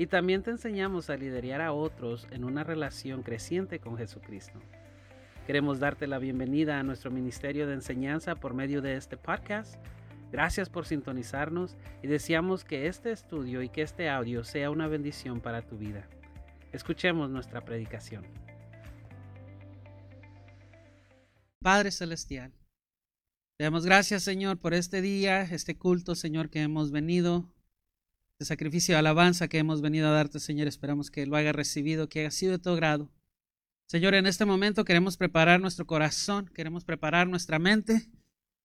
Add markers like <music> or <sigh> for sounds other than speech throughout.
y también te enseñamos a liderar a otros en una relación creciente con Jesucristo. Queremos darte la bienvenida a nuestro ministerio de enseñanza por medio de este podcast. Gracias por sintonizarnos y deseamos que este estudio y que este audio sea una bendición para tu vida. Escuchemos nuestra predicación. Padre Celestial, te damos gracias Señor por este día, este culto Señor que hemos venido este sacrificio de alabanza que hemos venido a darte, Señor. Esperamos que lo haya recibido, que haya sido de tu grado. Señor, en este momento queremos preparar nuestro corazón, queremos preparar nuestra mente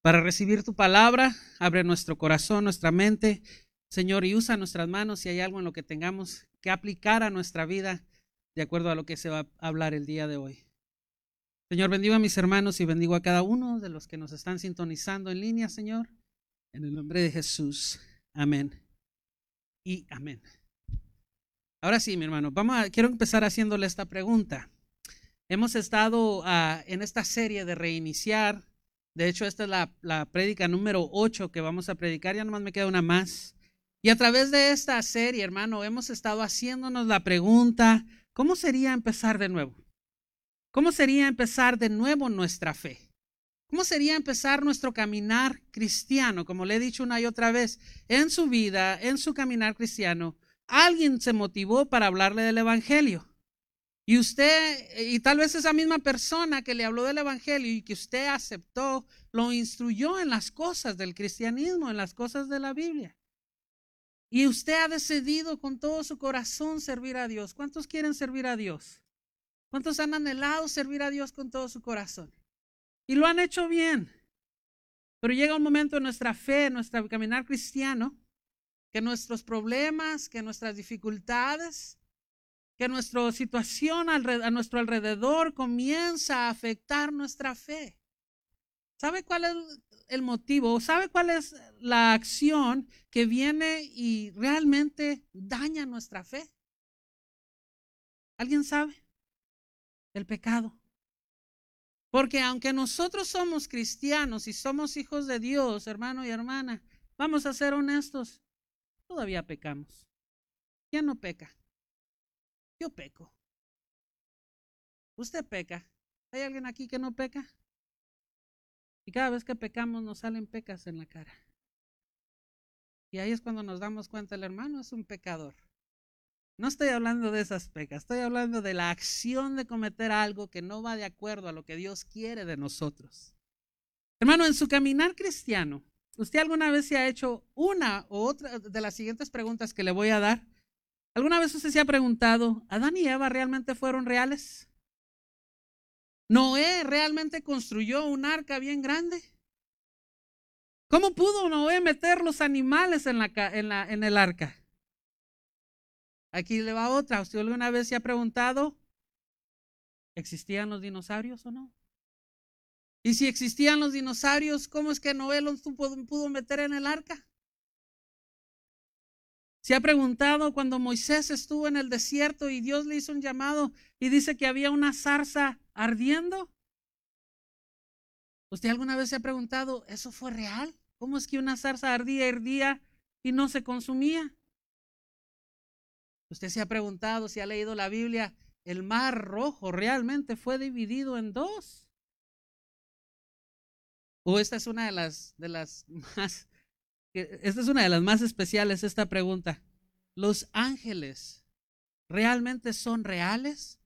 para recibir tu palabra. Abre nuestro corazón, nuestra mente, Señor, y usa nuestras manos si hay algo en lo que tengamos que aplicar a nuestra vida de acuerdo a lo que se va a hablar el día de hoy. Señor, bendigo a mis hermanos y bendigo a cada uno de los que nos están sintonizando en línea, Señor. En el nombre de Jesús. Amén y amén. Ahora sí, mi hermano, quiero empezar haciéndole esta pregunta. Hemos estado ah, en esta serie de reiniciar. De hecho, esta es la, la prédica número 8 que vamos a predicar. Ya nomás me queda una más. Y a través de esta serie, hermano, hemos estado haciéndonos la pregunta, ¿cómo sería empezar de nuevo? ¿Cómo sería empezar de nuevo nuestra fe? ¿Cómo sería empezar nuestro caminar cristiano? Como le he dicho una y otra vez, en su vida, en su caminar cristiano, alguien se motivó para hablarle del Evangelio. Y usted, y tal vez esa misma persona que le habló del Evangelio y que usted aceptó, lo instruyó en las cosas del cristianismo, en las cosas de la Biblia. Y usted ha decidido con todo su corazón servir a Dios. ¿Cuántos quieren servir a Dios? ¿Cuántos han anhelado servir a Dios con todo su corazón? Y lo han hecho bien. Pero llega un momento en nuestra fe, en nuestro caminar cristiano, que nuestros problemas, que nuestras dificultades, que nuestra situación a nuestro alrededor comienza a afectar nuestra fe. ¿Sabe cuál es el motivo? ¿Sabe cuál es la acción que viene y realmente daña nuestra fe? ¿Alguien sabe? El pecado. Porque aunque nosotros somos cristianos y somos hijos de Dios, hermano y hermana, vamos a ser honestos, todavía pecamos. ¿Quién no peca? Yo peco. Usted peca. ¿Hay alguien aquí que no peca? Y cada vez que pecamos nos salen pecas en la cara. Y ahí es cuando nos damos cuenta, el hermano es un pecador. No estoy hablando de esas pecas, estoy hablando de la acción de cometer algo que no va de acuerdo a lo que Dios quiere de nosotros. Hermano, en su caminar cristiano, ¿usted alguna vez se ha hecho una u otra de las siguientes preguntas que le voy a dar? ¿Alguna vez usted se ha preguntado, ¿Adán y Eva realmente fueron reales? ¿Noé realmente construyó un arca bien grande? ¿Cómo pudo Noé meter los animales en, la, en, la, en el arca? Aquí le va otra. ¿Usted alguna vez se ha preguntado, ¿existían los dinosaurios o no? Y si existían los dinosaurios, ¿cómo es que Noé los pudo meter en el arca? ¿Se ha preguntado cuando Moisés estuvo en el desierto y Dios le hizo un llamado y dice que había una zarza ardiendo? ¿Usted alguna vez se ha preguntado, ¿eso fue real? ¿Cómo es que una zarza ardía, ardía y no se consumía? Usted se ha preguntado, si ha leído la Biblia, el mar rojo realmente fue dividido en dos. O esta es una de las, de las <laughs> más, esta es una de las más especiales, esta pregunta. ¿Los ángeles realmente son reales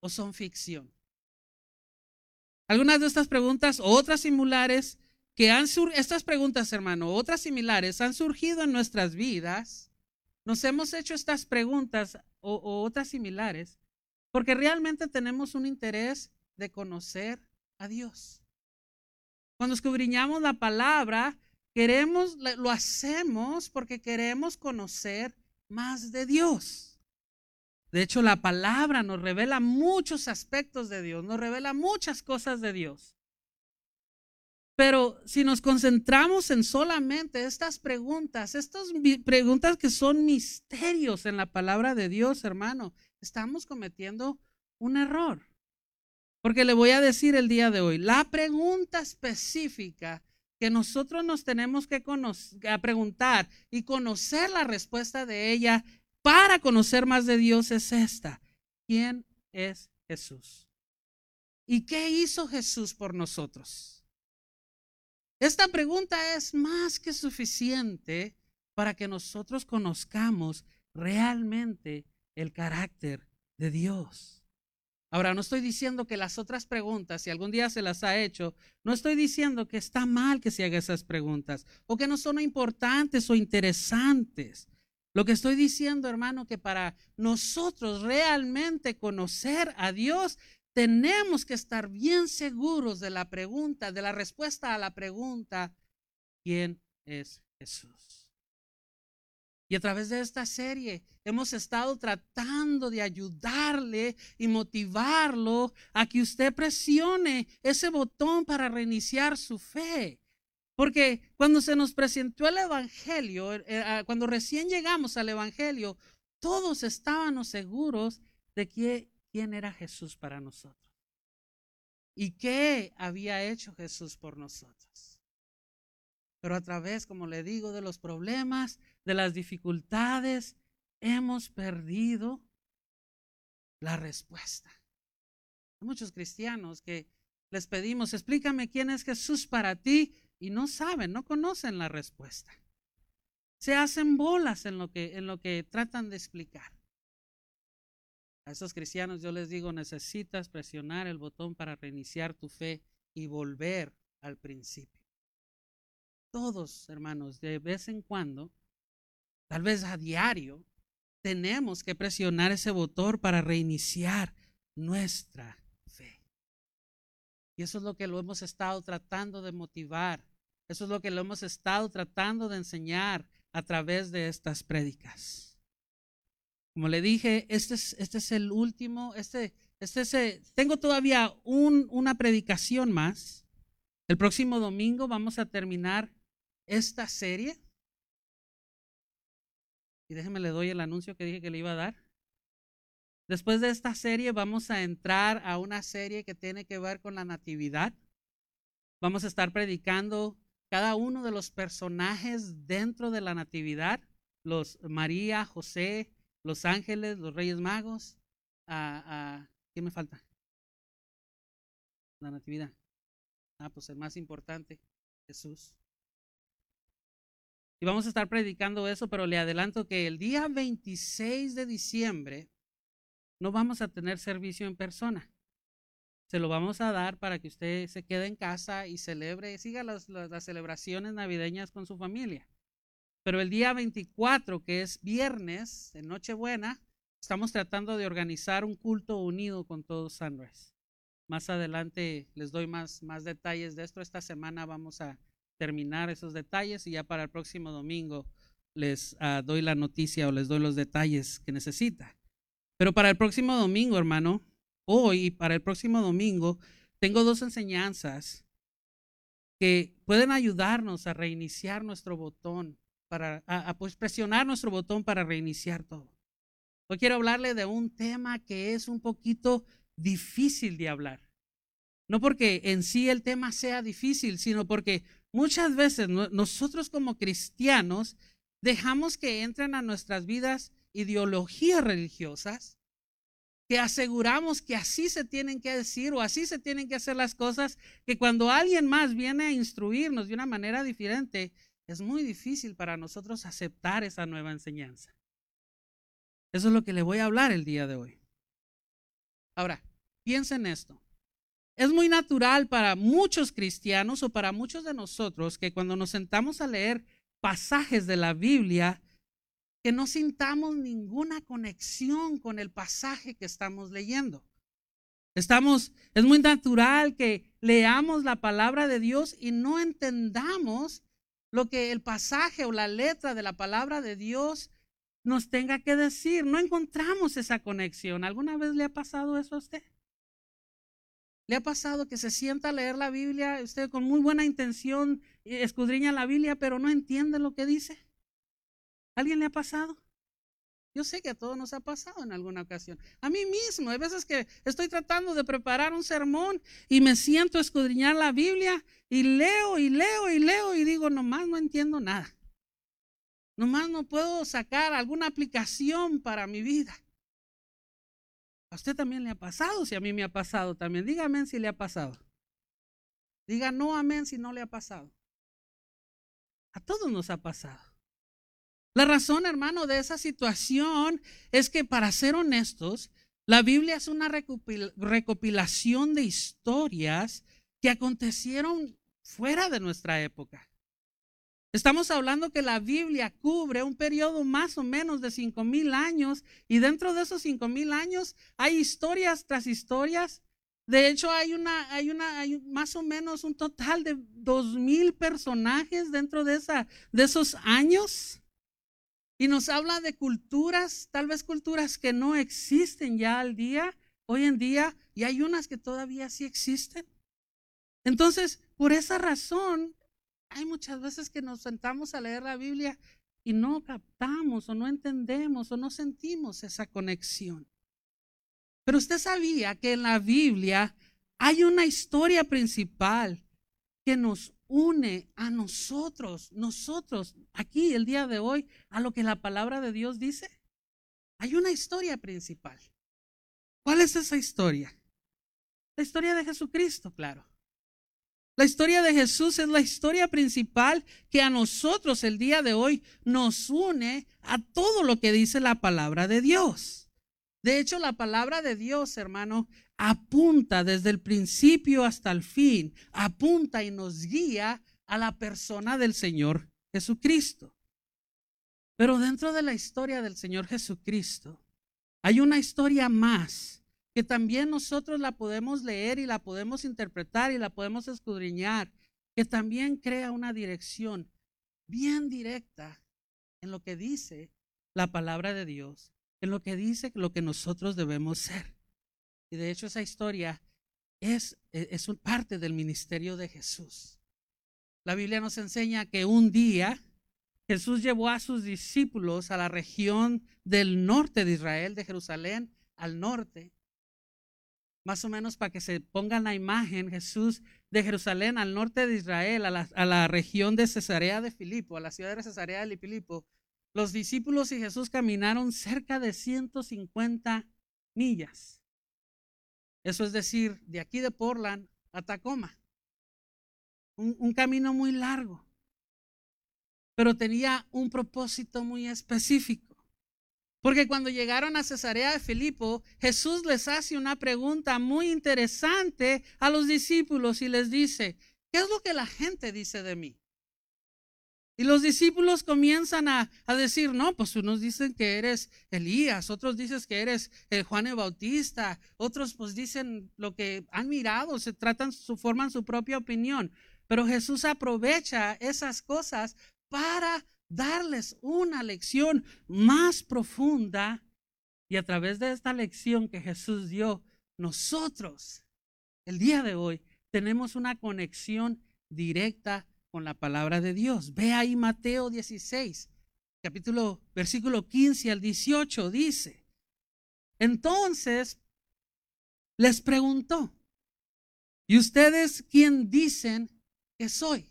o son ficción? Algunas de estas preguntas, otras similares, que han estas preguntas, hermano, otras similares han surgido en nuestras vidas nos hemos hecho estas preguntas o, otras similares porque realmente tenemos un interés de conocer a Dios. Cuando escudriñamos la palabra, queremos, lo hacemos porque queremos conocer más de Dios. De hecho, la palabra nos revela muchos aspectos de Dios, nos revela muchas cosas de Dios. Pero si nos concentramos en solamente estas preguntas, estas preguntas que son misterios en la palabra de Dios, hermano, estamos cometiendo un error. Porque le voy a decir el día de hoy, la pregunta específica que nosotros nos tenemos que preguntar y conocer la respuesta de ella para conocer más de Dios es esta. ¿Quién es Jesús? ¿Y qué hizo Jesús por nosotros? Esta pregunta es más que suficiente para que nosotros conozcamos realmente el carácter de Dios. Ahora, no estoy diciendo que las otras preguntas, si algún día se las ha hecho, no estoy diciendo que está mal que se haga esas preguntas o que no son importantes o interesantes. Lo que estoy diciendo, hermano, que para nosotros realmente conocer a Dios, tenemos que estar bien seguros de la pregunta, de la respuesta a la pregunta, ¿quién es Jesús? Y a través de esta serie hemos estado tratando de ayudarle y motivarlo a que usted presione ese botón para reiniciar su fe. Porque cuando se nos presentó el Evangelio, eh, ah, cuando recién llegamos al Evangelio, todos estábamos seguros de que quién era Jesús para nosotros y qué había hecho Jesús por nosotros. Pero a través, como le digo, de los problemas, de las dificultades, hemos perdido la respuesta. Hay muchos cristianos que les pedimos, explícame quién es Jesús para ti, y no saben, no conocen la respuesta. Se hacen bolas en lo que, en lo que tratan de explicar. A esos cristianos yo les digo, necesitas presionar el botón para reiniciar tu fe y volver al principio. Todos, hermanos, de vez en cuando, tal vez a diario, tenemos que presionar ese botón para reiniciar nuestra fe. Y eso es lo que lo hemos estado tratando de motivar. Eso es lo que lo hemos estado tratando de enseñar a través de estas prédicas. Como le dije, este es, este es el último, este, este es el, tengo todavía un, una predicación más. El próximo domingo vamos a terminar esta serie. Y déjeme le doy el anuncio que dije que le iba a dar. Después de esta serie vamos a entrar a una serie que tiene que ver con la natividad. Vamos a estar predicando cada uno de los personajes dentro de la natividad, los María, José, los ángeles, los reyes magos. A, ¿Qué me falta? La natividad. Ah, pues el más importante, Jesús. Y vamos a estar predicando eso, pero le adelanto que el día 26 de diciembre no vamos a tener servicio en persona. Se lo vamos a dar para que usted se quede en casa y celebre, siga las celebraciones navideñas con su familia. Pero el día 24, que es viernes, en Nochebuena, estamos tratando de organizar un culto unido con todos Sunrise. Más adelante les doy más, más detalles de esto. Esta semana vamos a terminar esos detalles y ya para el próximo domingo les ah, doy la noticia o les doy los detalles que necesita. Pero para el próximo domingo, hermano, hoy para el próximo domingo, tengo dos enseñanzas que pueden ayudarnos a reiniciar nuestro botón para pues presionar nuestro botón para reiniciar todo. Hoy quiero hablarle de un tema que es un poquito difícil de hablar. No porque en sí el tema sea difícil, sino porque muchas veces nosotros como cristianos dejamos que entren a nuestras vidas ideologías religiosas que aseguramos que así se tienen que decir o así se tienen que hacer las cosas, que cuando alguien más viene a instruirnos de una manera diferente, es muy difícil para nosotros aceptar esa nueva enseñanza. Eso es lo que le voy a hablar el día de hoy. Ahora, piensen esto. Es muy natural para muchos cristianos o para muchos de nosotros que cuando nos sentamos a leer pasajes de la Biblia, que no sintamos ninguna conexión con el pasaje que estamos leyendo. Estamos, es muy natural que leamos la palabra de Dios y no entendamos lo que el pasaje o la letra de la palabra de Dios nos tenga que decir. No encontramos esa conexión. ¿Alguna vez le ha pasado eso a usted? ¿Le ha pasado que se sienta a leer la Biblia, usted con muy buena intención escudriña la Biblia, pero no entiende lo que dice? ¿Alguien le ha pasado? Yo sé que a todos nos ha pasado en alguna ocasión. A mí mismo, hay veces que estoy tratando de preparar un sermón y me siento a escudriñar la Biblia y leo y leo y leo y digo, nomás no entiendo nada. Nomás no puedo sacar alguna aplicación para mi vida. ¿A usted también le ha pasado? Si a mí me ha pasado también. Diga si le ha pasado. Diga no amén si no le ha pasado. A todos nos ha pasado. La razón, hermano, de esa situación es que, para ser honestos, la Biblia es una recopilación de historias que acontecieron fuera de nuestra época. Estamos hablando que la Biblia cubre un periodo más o menos de cinco mil años y dentro de esos cinco mil años hay historias tras historias. De hecho, hay una, hay una, hay más o menos un total de dos mil personajes dentro de esa, de esos años. Y nos habla de culturas, tal vez culturas que no existen ya al día, hoy en día, y hay unas que todavía sí existen. Entonces, por esa razón, hay muchas veces que nos sentamos a leer la Biblia y no captamos o no entendemos o no sentimos esa conexión. Pero usted sabía que en la Biblia hay una historia principal que nos une a nosotros, nosotros, aquí el día de hoy, a lo que la palabra de Dios dice. Hay una historia principal. ¿Cuál es esa historia? La historia de Jesucristo, claro. La historia de Jesús es la historia principal que a nosotros el día de hoy nos une a todo lo que dice la palabra de Dios. De hecho, la palabra de Dios, hermano, apunta desde el principio hasta el fin, apunta y nos guía a la persona del Señor Jesucristo. Pero dentro de la historia del Señor Jesucristo hay una historia más que también nosotros la podemos leer y la podemos interpretar y la podemos escudriñar, que también crea una dirección bien directa en lo que dice la palabra de Dios, en lo que dice lo que nosotros debemos ser. Y de hecho esa historia es, e, es parte del ministerio de Jesús. La Biblia nos enseña que un día Jesús llevó a sus discípulos a la región del norte de Israel, de Jerusalén al norte, más o menos para que se pongan la imagen, Jesús de Jerusalén al norte de Israel, a la, región de Cesarea de Filipo, a la ciudad de Cesarea de Filipo, los discípulos y Jesús caminaron cerca de 150 millas. Eso es decir, de aquí de Portland a Tacoma. un camino muy largo, pero tenía un propósito muy específico. Porque cuando llegaron a Cesarea de Filipo, Jesús les hace una pregunta muy interesante a los discípulos y les dice, ¿qué es lo que la gente dice de mí? Y los discípulos comienzan a, decir, no, pues unos dicen que eres Elías, otros dicen que eres eh, Juan el Bautista, otros pues dicen lo que han mirado, se tratan, su, forman su propia opinión. Pero Jesús aprovecha esas cosas para darles una lección más profunda y a través de esta lección que Jesús dio, nosotros, el día de hoy, tenemos una conexión directa con la palabra de Dios. Ve ahí Mateo 16, capítulo, versículo 15 al 18, dice. Entonces, les preguntó, ¿y ustedes quién dicen que soy?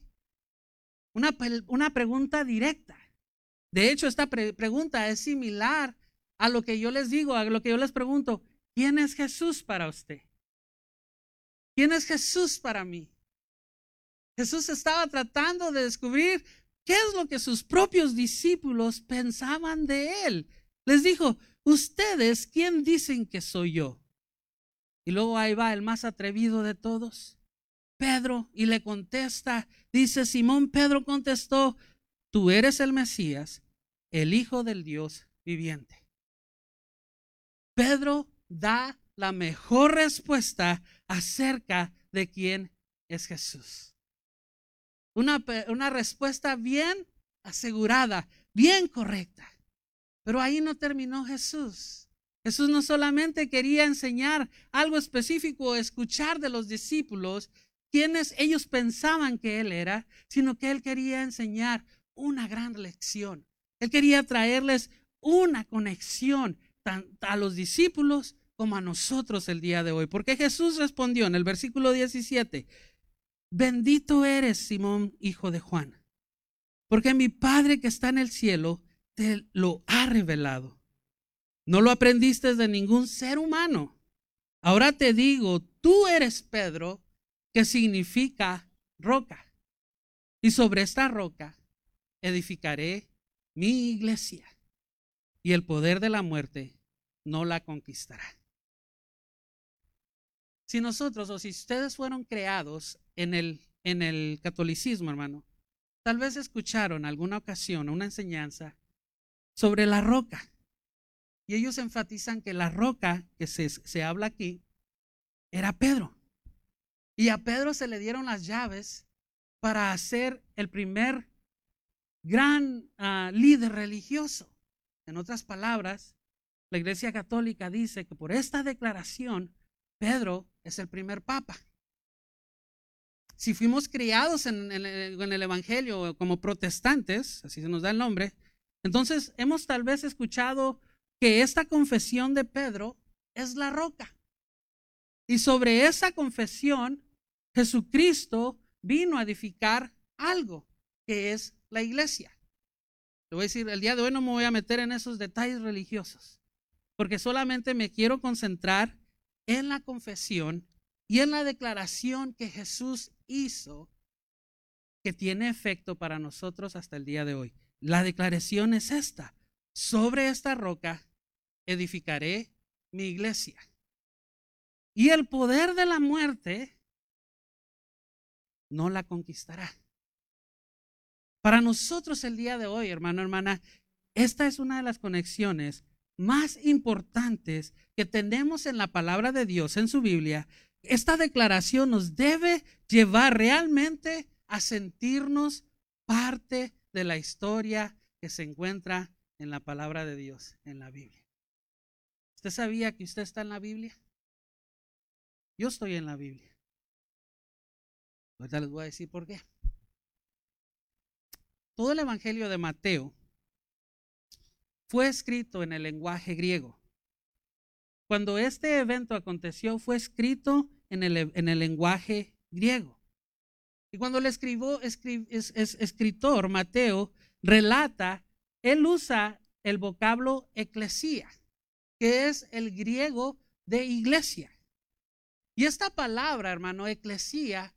Una, pregunta directa. De hecho, esta pregunta es similar a lo que yo les digo, a lo que yo les pregunto. ¿Quién es Jesús para usted? ¿Quién es Jesús para mí? Jesús estaba tratando de descubrir qué es lo que sus propios discípulos pensaban de él. Les dijo, ustedes, ¿quién dicen que soy yo? Y luego ahí va el más atrevido de todos. Pedro y le contesta, dice Simón Pedro contestó, tú eres el Mesías, el Hijo del Dios viviente. Pedro da la mejor respuesta acerca de quién es Jesús. Una, una respuesta bien asegurada, bien correcta. Pero ahí no terminó Jesús. Jesús no solamente quería enseñar algo específico escuchar de los discípulos quienes ellos pensaban que Él era, sino que Él quería enseñar una gran lección. Él quería traerles una conexión tanto a los discípulos como a nosotros el día de hoy. Porque Jesús respondió en el versículo 17, bendito eres Simón, hijo de Juan, porque mi Padre que está en el cielo te lo ha revelado. No lo aprendiste de ningún ser humano. Ahora te digo, tú eres Pedro, que significa roca. Y sobre esta roca edificaré mi iglesia. Y el poder de la muerte no la conquistará. Si nosotros o si ustedes fueron creados en el, en el catolicismo, hermano, tal vez escucharon alguna ocasión una enseñanza sobre la roca. Y ellos enfatizan que la roca que se, se habla aquí era Pedro. Y a Pedro se le dieron las llaves para hacer el primer gran ah, líder religioso. En otras palabras, la Iglesia Católica dice que por esta declaración, Pedro es el primer papa. Si fuimos criados en, en el Evangelio como protestantes, así se nos da el nombre, entonces hemos tal vez escuchado que esta confesión de Pedro es la roca. Y sobre esa confesión, Jesucristo vino a edificar algo, que es la iglesia. Le voy a decir, el día de hoy no me voy a meter en esos detalles religiosos, porque solamente me quiero concentrar en la confesión y en la declaración que Jesús hizo que tiene efecto para nosotros hasta el día de hoy. La declaración es esta, sobre esta roca edificaré mi iglesia. Y el poder de la muerte no la conquistará. Para nosotros el día de hoy, hermano, hermana, esta es una de las conexiones más importantes que tenemos en la palabra de Dios, en su Biblia. Esta declaración nos debe llevar realmente a sentirnos parte de la historia que se encuentra en la palabra de Dios, en la Biblia. ¿Usted sabía que usted está en la Biblia? Yo estoy en la Biblia. Ahorita les voy a decir por qué. Todo el Evangelio de Mateo fue escrito en el lenguaje griego. Cuando este evento aconteció, fue escrito en el, en el lenguaje griego. Y cuando el escribo, es, escritor Mateo relata, él usa el vocablo eclesía que es el griego de iglesia. Y esta palabra, hermano, eclesía,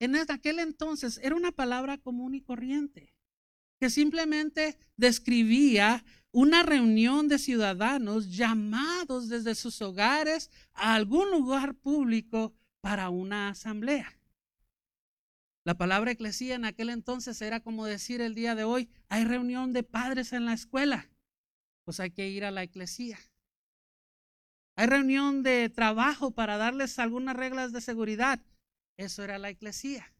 en aquel entonces era una palabra común y corriente, que simplemente describía una reunión de ciudadanos llamados desde sus hogares a algún lugar público para una asamblea. La palabra eclesía en aquel entonces era como decir el día de hoy, hay reunión de padres en la escuela, pues hay que ir a la eclesía. Hay reunión de trabajo para darles algunas reglas de seguridad. Eso era la iglesia.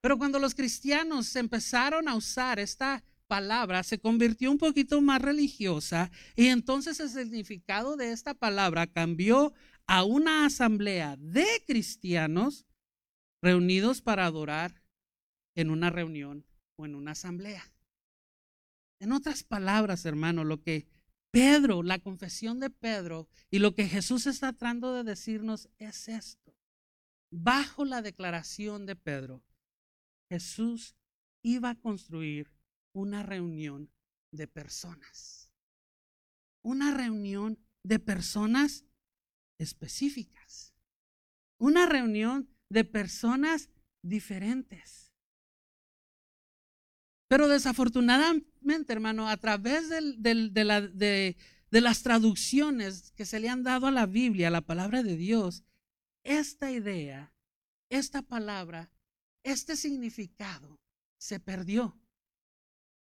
Pero cuando los cristianos empezaron a usar esta palabra, se convirtió un poquito más religiosa y entonces el significado de esta palabra cambió a una asamblea de cristianos reunidos para adorar en una reunión o en una asamblea. En otras palabras, hermano, lo que Pedro, la confesión de Pedro y lo que Jesús está tratando de decirnos es esto. Bajo la declaración de Pedro, Jesús iba a construir una reunión de personas. Una reunión de personas específicas. Una reunión de personas diferentes. Pero desafortunadamente, hermano, a través de, las traducciones que se le han dado a la Biblia, a la palabra de Dios, esta idea, esta palabra, este significado se perdió.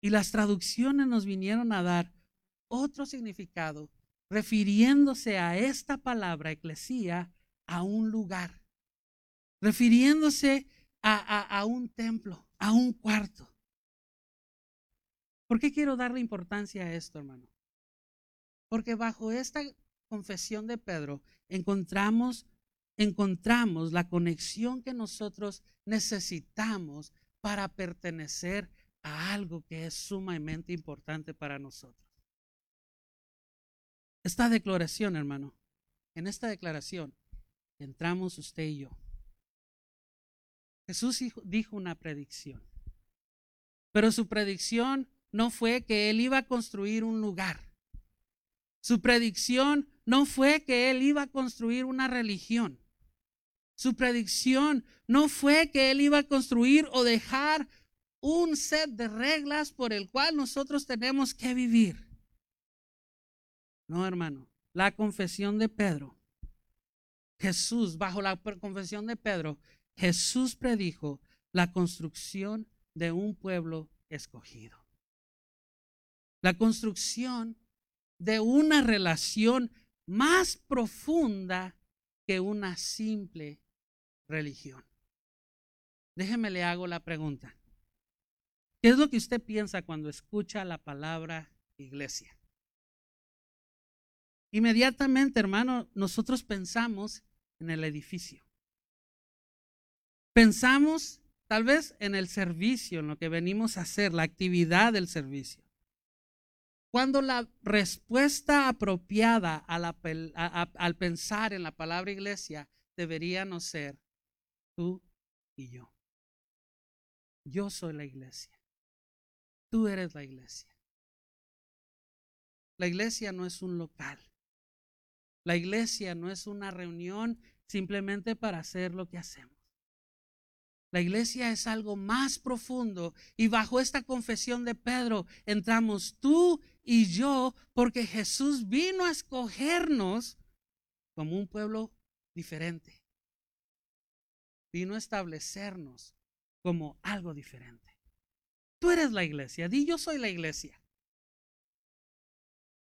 Y las traducciones nos vinieron a dar otro significado, refiriéndose a esta palabra, eclesía, a un lugar, refiriéndose a un templo, a un cuarto. ¿Por qué quiero darle importancia a esto, hermano? Porque bajo esta confesión de Pedro encontramos encontramos la conexión que nosotros necesitamos para pertenecer a algo que es sumamente importante para nosotros. Esta declaración, hermano, en esta declaración entramos usted y yo. Jesús dijo una predicción, pero su predicción no fue que él iba a construir un lugar. Su predicción no fue que él iba a construir una religión. Su predicción no fue que él iba a construir o dejar un set de reglas por el cual nosotros tenemos que vivir. No, hermano. La confesión de Pedro. Jesús, bajo la confesión de Pedro, Jesús predijo la construcción de un pueblo escogido. La construcción de una relación más profunda que una simple religión. Déjeme le hago la pregunta. ¿Qué es lo que usted piensa cuando escucha la palabra iglesia? Inmediatamente, hermano, nosotros pensamos en el edificio. Pensamos tal vez en el servicio, en lo que venimos a hacer, la actividad del servicio. Cuando la respuesta apropiada al pensar en la palabra iglesia debería no ser tú y yo. Yo soy la iglesia. Tú eres la iglesia. La iglesia no es un local. La iglesia no es una reunión simplemente para hacer lo que hacemos. La iglesia es algo más profundo y bajo esta confesión de Pedro entramos tú y yo porque Jesús vino a escogernos como un pueblo diferente vino a establecernos como algo diferente. Tú eres la iglesia, di yo soy la iglesia.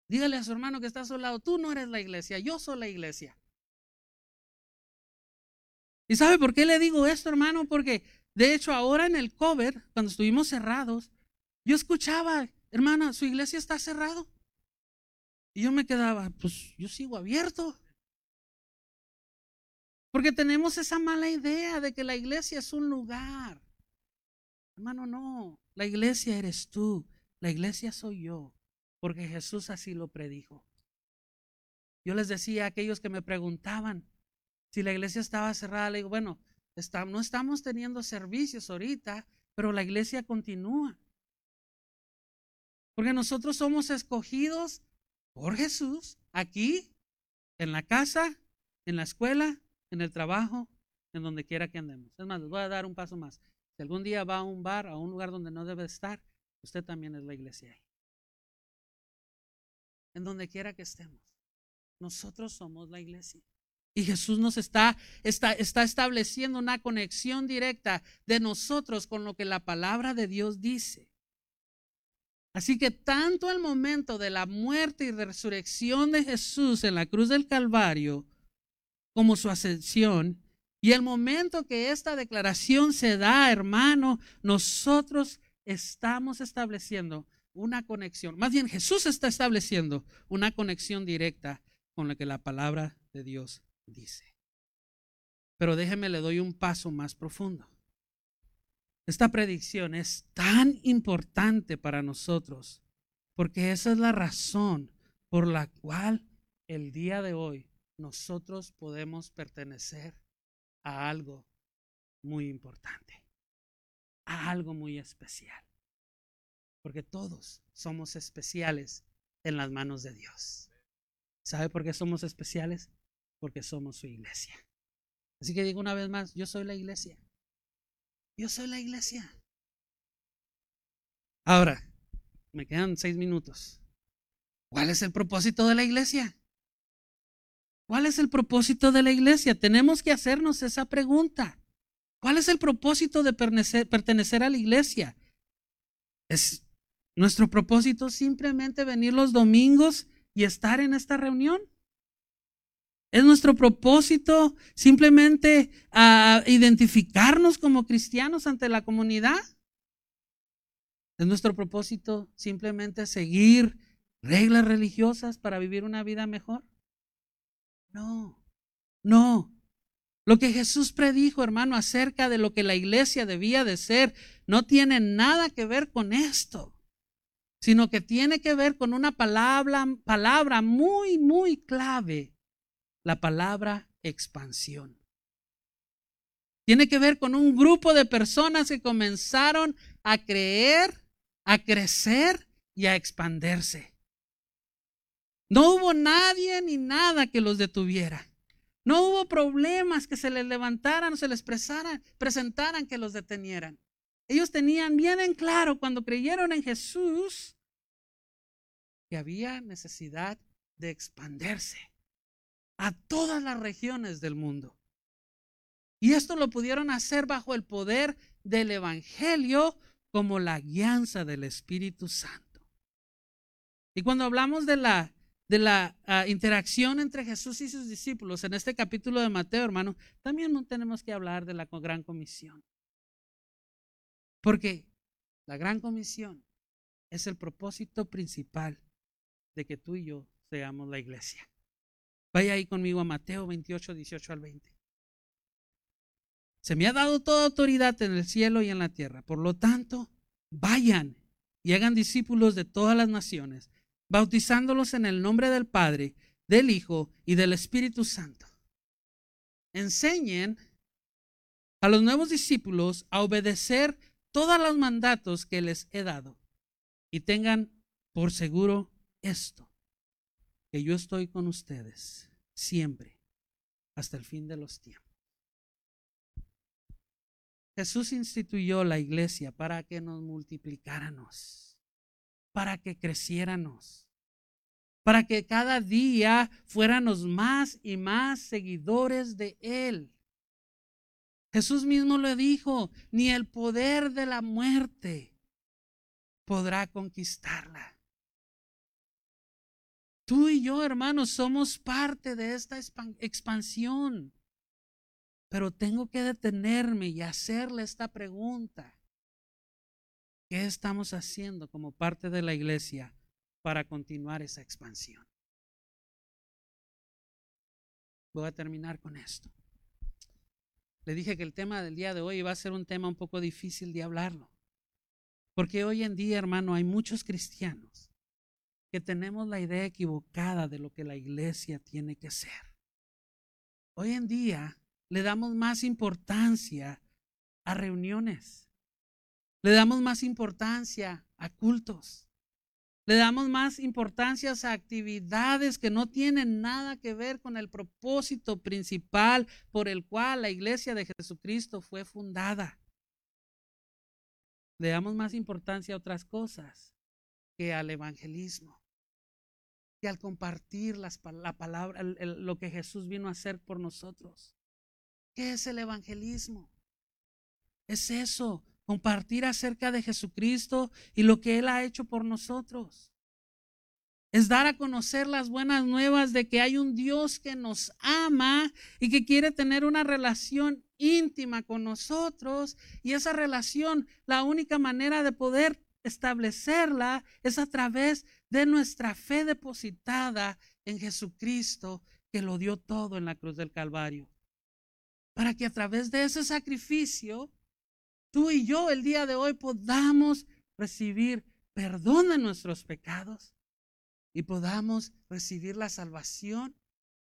Dígale a su hermano que está a su lado, tú no eres la iglesia, yo soy la iglesia. ¿Y sabe por qué le digo esto, hermano? Porque de hecho ahora en el cover, cuando estuvimos cerrados, yo escuchaba, hermana, su iglesia está cerrado. Y yo me quedaba, pues yo sigo abierto. Porque tenemos esa mala idea de que la iglesia es un lugar. Hermano, no. La iglesia eres tú. La iglesia soy yo. Porque Jesús así lo predijo. Yo les decía a aquellos que me preguntaban si la iglesia estaba cerrada, le digo, bueno, no estamos teniendo servicios ahorita, pero la iglesia continúa. Porque nosotros somos escogidos por Jesús aquí, en la casa, en la escuela, en el trabajo, en donde quiera que andemos. Es más, les voy a dar un paso más. Si algún día va a un bar, a un lugar donde no debe estar, usted también es la iglesia ahí. En donde quiera que estemos. Nosotros somos la iglesia. Y Jesús nos está, está, está estableciendo una conexión directa de nosotros con lo que la palabra de Dios dice. Así que tanto el momento de la muerte y resurrección de Jesús en la cruz del Calvario, como su ascensión. Y el momento que esta declaración se da, hermano, nosotros estamos estableciendo una conexión. Más bien, Jesús está estableciendo una conexión directa con lo que la palabra de Dios dice. Pero déjeme, le doy un paso más profundo. Esta predicción es tan importante para nosotros porque esa es la razón por la cual el día de hoy nosotros podemos pertenecer a algo muy importante, a algo muy especial. Porque todos somos especiales en las manos de Dios. ¿Sabe por qué somos especiales? Porque somos su iglesia. Así que digo una vez más, yo soy la iglesia. Yo soy la iglesia. Ahora, me quedan seis minutos. ¿Cuál es el propósito de la iglesia? ¿Cuál es el propósito de la iglesia? Tenemos que hacernos esa pregunta. ¿Cuál es el propósito de pertenecer, a la iglesia? ¿Es nuestro propósito simplemente venir los domingos y estar en esta reunión? ¿Es nuestro propósito simplemente ah, identificarnos como cristianos ante la comunidad? ¿Es nuestro propósito simplemente seguir reglas religiosas para vivir una vida mejor? No, no. Lo que Jesús predijo, hermano, acerca de lo que la iglesia debía de ser, no tiene nada que ver con esto, sino que tiene que ver con una palabra, palabra muy, muy clave, la palabra expansión. Tiene que ver con un grupo de personas que comenzaron a creer, a crecer y a expandirse. No hubo nadie ni nada que los detuviera. No hubo problemas que se les levantaran o se les presentaran que los detenieran. Ellos tenían bien en claro cuando creyeron en Jesús que había necesidad de expandirse a todas las regiones del mundo. Y esto lo pudieron hacer bajo el poder del Evangelio como la guianza del Espíritu Santo. Y cuando hablamos de la de la ah, interacción entre Jesús y sus discípulos en este capítulo de Mateo, hermano, también tenemos que hablar de la gran comisión. Porque la gran comisión es el propósito principal de que tú y yo seamos la iglesia. Vaya ahí conmigo a Mateo 28, 18 al 20. Se me ha dado toda autoridad en el cielo y en la tierra. Por lo tanto, vayan y hagan discípulos de todas las naciones bautizándolos en el nombre del Padre, del Hijo y del Espíritu Santo. Enseñen a los nuevos discípulos a obedecer todos los mandatos que les he dado y tengan por seguro esto, que yo estoy con ustedes siempre hasta el fin de los tiempos. Jesús instituyó la iglesia para que nos multiplicáramos para que creciéramos, para que cada día fuéramos más y más seguidores de Él. Jesús mismo le dijo, ni el poder de la muerte podrá conquistarla. Tú y yo, hermanos, somos parte de esta expansión. Pero tengo que detenerme y hacerle esta pregunta. ¿Qué estamos haciendo como parte de la iglesia para continuar esa expansión? Voy a terminar con esto. Le dije que el tema del día de hoy va a ser un tema un poco difícil de hablarlo. Porque hoy en día, hermano, hay muchos cristianos que tenemos la idea equivocada de lo que la iglesia tiene que ser. Hoy en día le damos más importancia a reuniones le damos más importancia a cultos. Le damos más importancia a actividades que no tienen nada que ver con el propósito principal por el cual la iglesia de Jesucristo fue fundada. Le damos más importancia a otras cosas que al evangelismo, que al compartir las, la palabra, lo que Jesús vino a hacer por nosotros. ¿Qué es el evangelismo? Es eso, compartir acerca de Jesucristo y lo que Él ha hecho por nosotros. Es dar a conocer las buenas nuevas de que hay un Dios que nos ama y que quiere tener una relación íntima con nosotros. Y esa relación, la única manera de poder establecerla es a través de nuestra fe depositada en Jesucristo, que lo dio todo en la cruz del Calvario. Para que a través de ese sacrificio tú y yo el día de hoy podamos recibir perdón de nuestros pecados y podamos recibir la salvación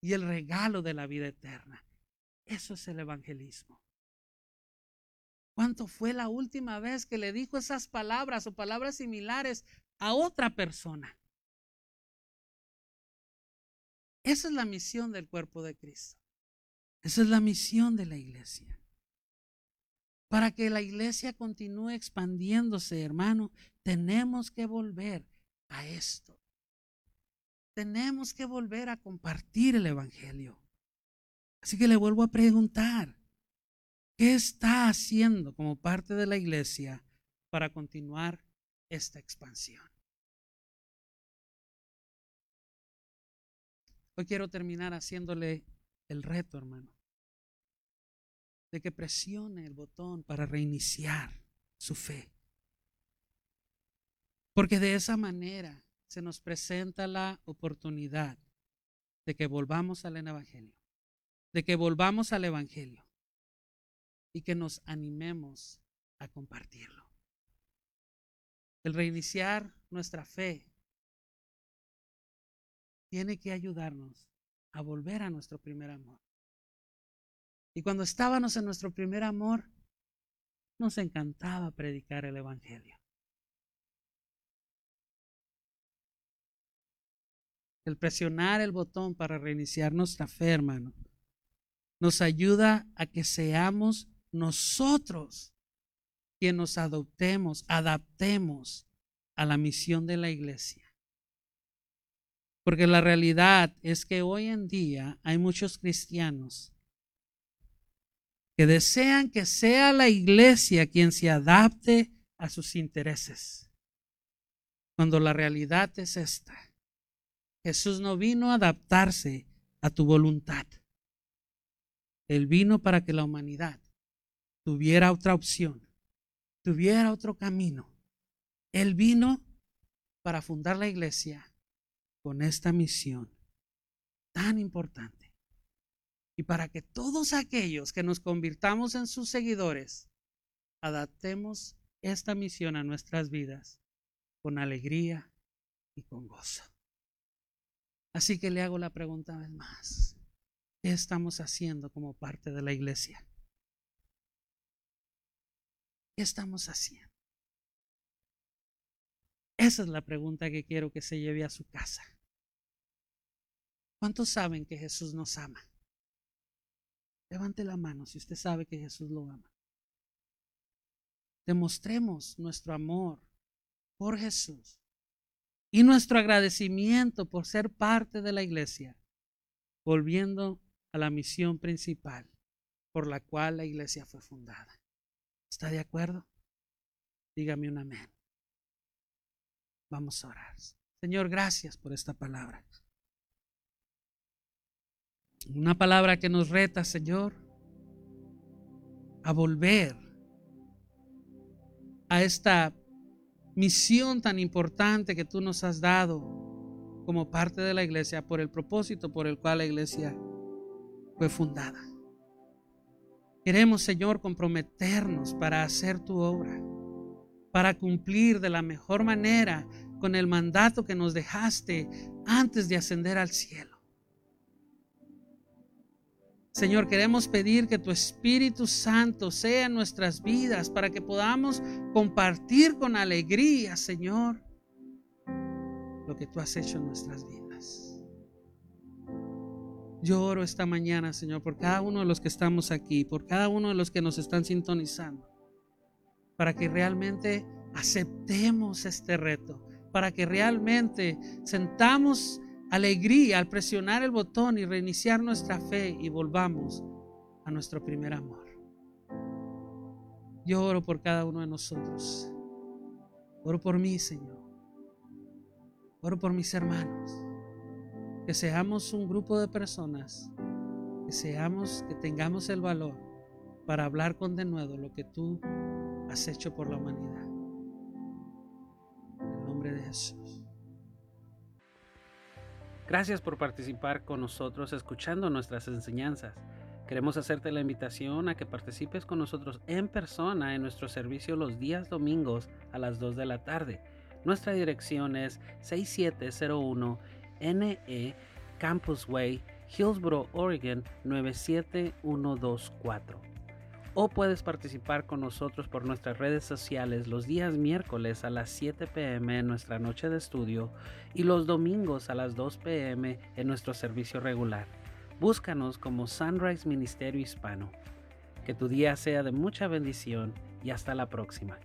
y el regalo de la vida eterna. Eso es el evangelismo. ¿Cuánto fue la última vez que le dijo esas palabras o palabras similares a otra persona? Esa es la misión del cuerpo de Cristo. Esa es la misión de la iglesia. Para que la iglesia continúe expandiéndose, hermano, tenemos que volver a esto. Tenemos que volver a compartir el Evangelio. Así que le vuelvo a preguntar, ¿qué está haciendo como parte de la iglesia para continuar esta expansión? Hoy quiero terminar haciéndole el reto, hermano de que presione el botón para reiniciar su fe. Porque de esa manera se nos presenta la oportunidad de que volvamos al Evangelio, de que volvamos al Evangelio y que nos animemos a compartirlo. El reiniciar nuestra fe tiene que ayudarnos a volver a nuestro primer amor. Y cuando estábamos en nuestro primer amor, nos encantaba predicar el Evangelio. El presionar el botón para reiniciar nuestra fe, hermano, nos ayuda a que seamos nosotros quien nos adoptemos, adaptemos a la misión de la iglesia. Porque la realidad es que hoy en día hay muchos cristianos que desean que sea la iglesia quien se adapte a sus intereses. Cuando la realidad es esta. Jesús no vino a adaptarse a tu voluntad. Él vino para que la humanidad tuviera otra opción, tuviera otro camino. Él vino para fundar la iglesia con esta misión tan importante. Y para que todos aquellos que nos convirtamos en sus seguidores, adaptemos esta misión a nuestras vidas con alegría y con gozo. Así que le hago la pregunta vez más. ¿Qué estamos haciendo como parte de la iglesia? ¿Qué estamos haciendo? Esa es la pregunta que quiero que se lleve a su casa. ¿Cuántos saben que Jesús nos ama? Levante la mano si usted sabe que Jesús lo ama. Demostremos nuestro amor por Jesús y nuestro agradecimiento por ser parte de la iglesia, volviendo a la misión principal por la cual la iglesia fue fundada. ¿Está de acuerdo? Dígame un amén. Vamos a orar. Señor, gracias por esta palabra. Una palabra que nos reta, Señor, a volver a esta misión tan importante que tú nos has dado como parte de la iglesia por el propósito por el cual la iglesia fue fundada. Queremos, Señor, comprometernos para hacer tu obra, para cumplir de la mejor manera con el mandato que nos dejaste antes de ascender al cielo. Señor, queremos pedir que tu Espíritu Santo sea en nuestras vidas para que podamos compartir con alegría, Señor, lo que tú has hecho en nuestras vidas. Yo oro esta mañana, Señor, por cada uno de los que estamos aquí, por cada uno de los que nos están sintonizando, para que realmente aceptemos este reto, para que realmente sentamos alegría al presionar el botón y reiniciar nuestra fe y volvamos a nuestro primer amor. Yo oro por cada uno de nosotros. Oro por mí, Señor. Oro por mis hermanos. Que seamos un grupo de personas. Que seamos, que tengamos el valor para hablar con denuedo lo que tú has hecho por la humanidad. En el nombre de Jesús. Gracias por participar con nosotros escuchando nuestras enseñanzas. Queremos hacerte la invitación a que participes con nosotros en persona en nuestro servicio los días domingos a las 2 de la tarde. Nuestra dirección es 6701 NE Campus Way, Hillsboro, Oregon 97124 o puedes participar con nosotros por nuestras redes sociales los días miércoles a las 7 pm en nuestra noche de estudio y los domingos a las 2 pm en nuestro servicio regular. Búscanos como Sunrise Ministerio Hispano. Que tu día sea de mucha bendición y hasta la próxima.